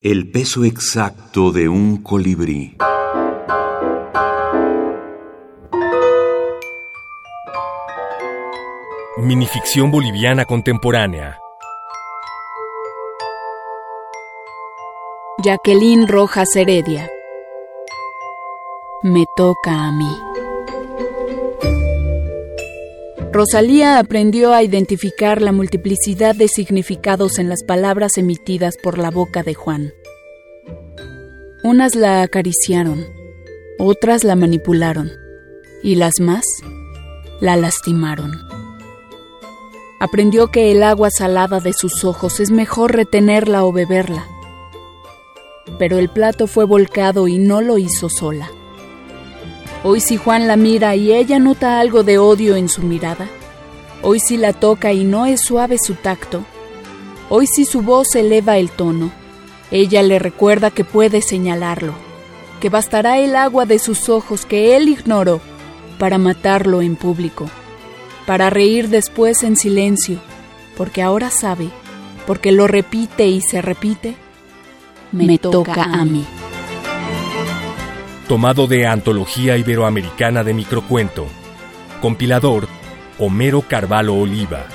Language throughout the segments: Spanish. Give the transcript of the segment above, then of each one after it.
El peso exacto de un colibrí. Minificción boliviana contemporánea. Jacqueline Rojas Heredia. Me toca a mí. Rosalía aprendió a identificar la multiplicidad de significados en las palabras emitidas por la boca de Juan. Unas la acariciaron, otras la manipularon, y las más la lastimaron. Aprendió que el agua salada de sus ojos es mejor retenerla o beberla. Pero el plato fue volcado y no lo hizo sola. Hoy si Juan la mira y ella nota algo de odio en su mirada. Hoy si la toca y no es suave su tacto. Hoy si su voz eleva el tono. Ella le recuerda que puede señalarlo, que bastará el agua de sus ojos que él ignoró para matarlo en público, para reír después en silencio, porque ahora sabe, porque lo repite y se repite, me, toca, a mí tomado de Antología Iberoamericana de Microcuento. Compilador Homero Carvalho Oliva.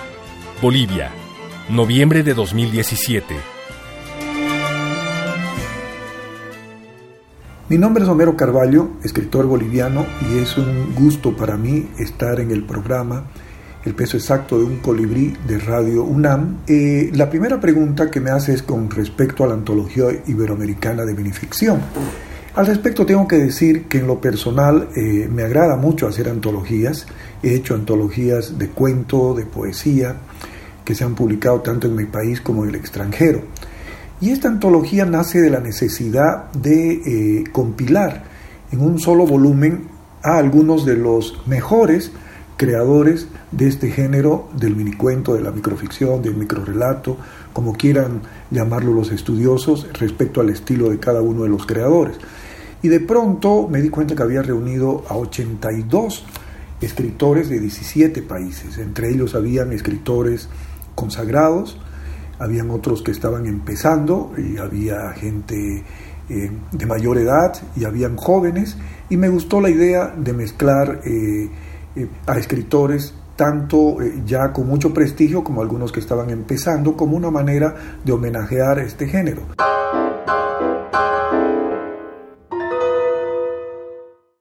Bolivia, noviembre de 2017. Mi nombre es Homero Carvalho, escritor boliviano, y es un gusto para mí estar en el programa El peso exacto de un colibrí de Radio UNAM. Eh, la primera pregunta que me hace es con respecto a la antología iberoamericana de minificción. Al respecto tengo que decir que en lo personal eh, me agrada mucho hacer antologías. He hecho antologías de cuento, de poesía, que se han publicado tanto en mi país como en el extranjero. Y esta antología nace de la necesidad de eh, compilar en un solo volumen a algunos de los mejores creadores de este género del minicuento, de la microficción, del microrelato, como quieran llamarlo los estudiosos, respecto al estilo de cada uno de los creadores. Y de pronto me di cuenta que había reunido a 82 escritores de 17 países. Entre ellos habían escritores consagrados, habían otros que estaban empezando, y había gente eh, de mayor edad y habían jóvenes. Y me gustó la idea de mezclar eh, eh, a escritores tanto ya con mucho prestigio como algunos que estaban empezando, como una manera de homenajear este género.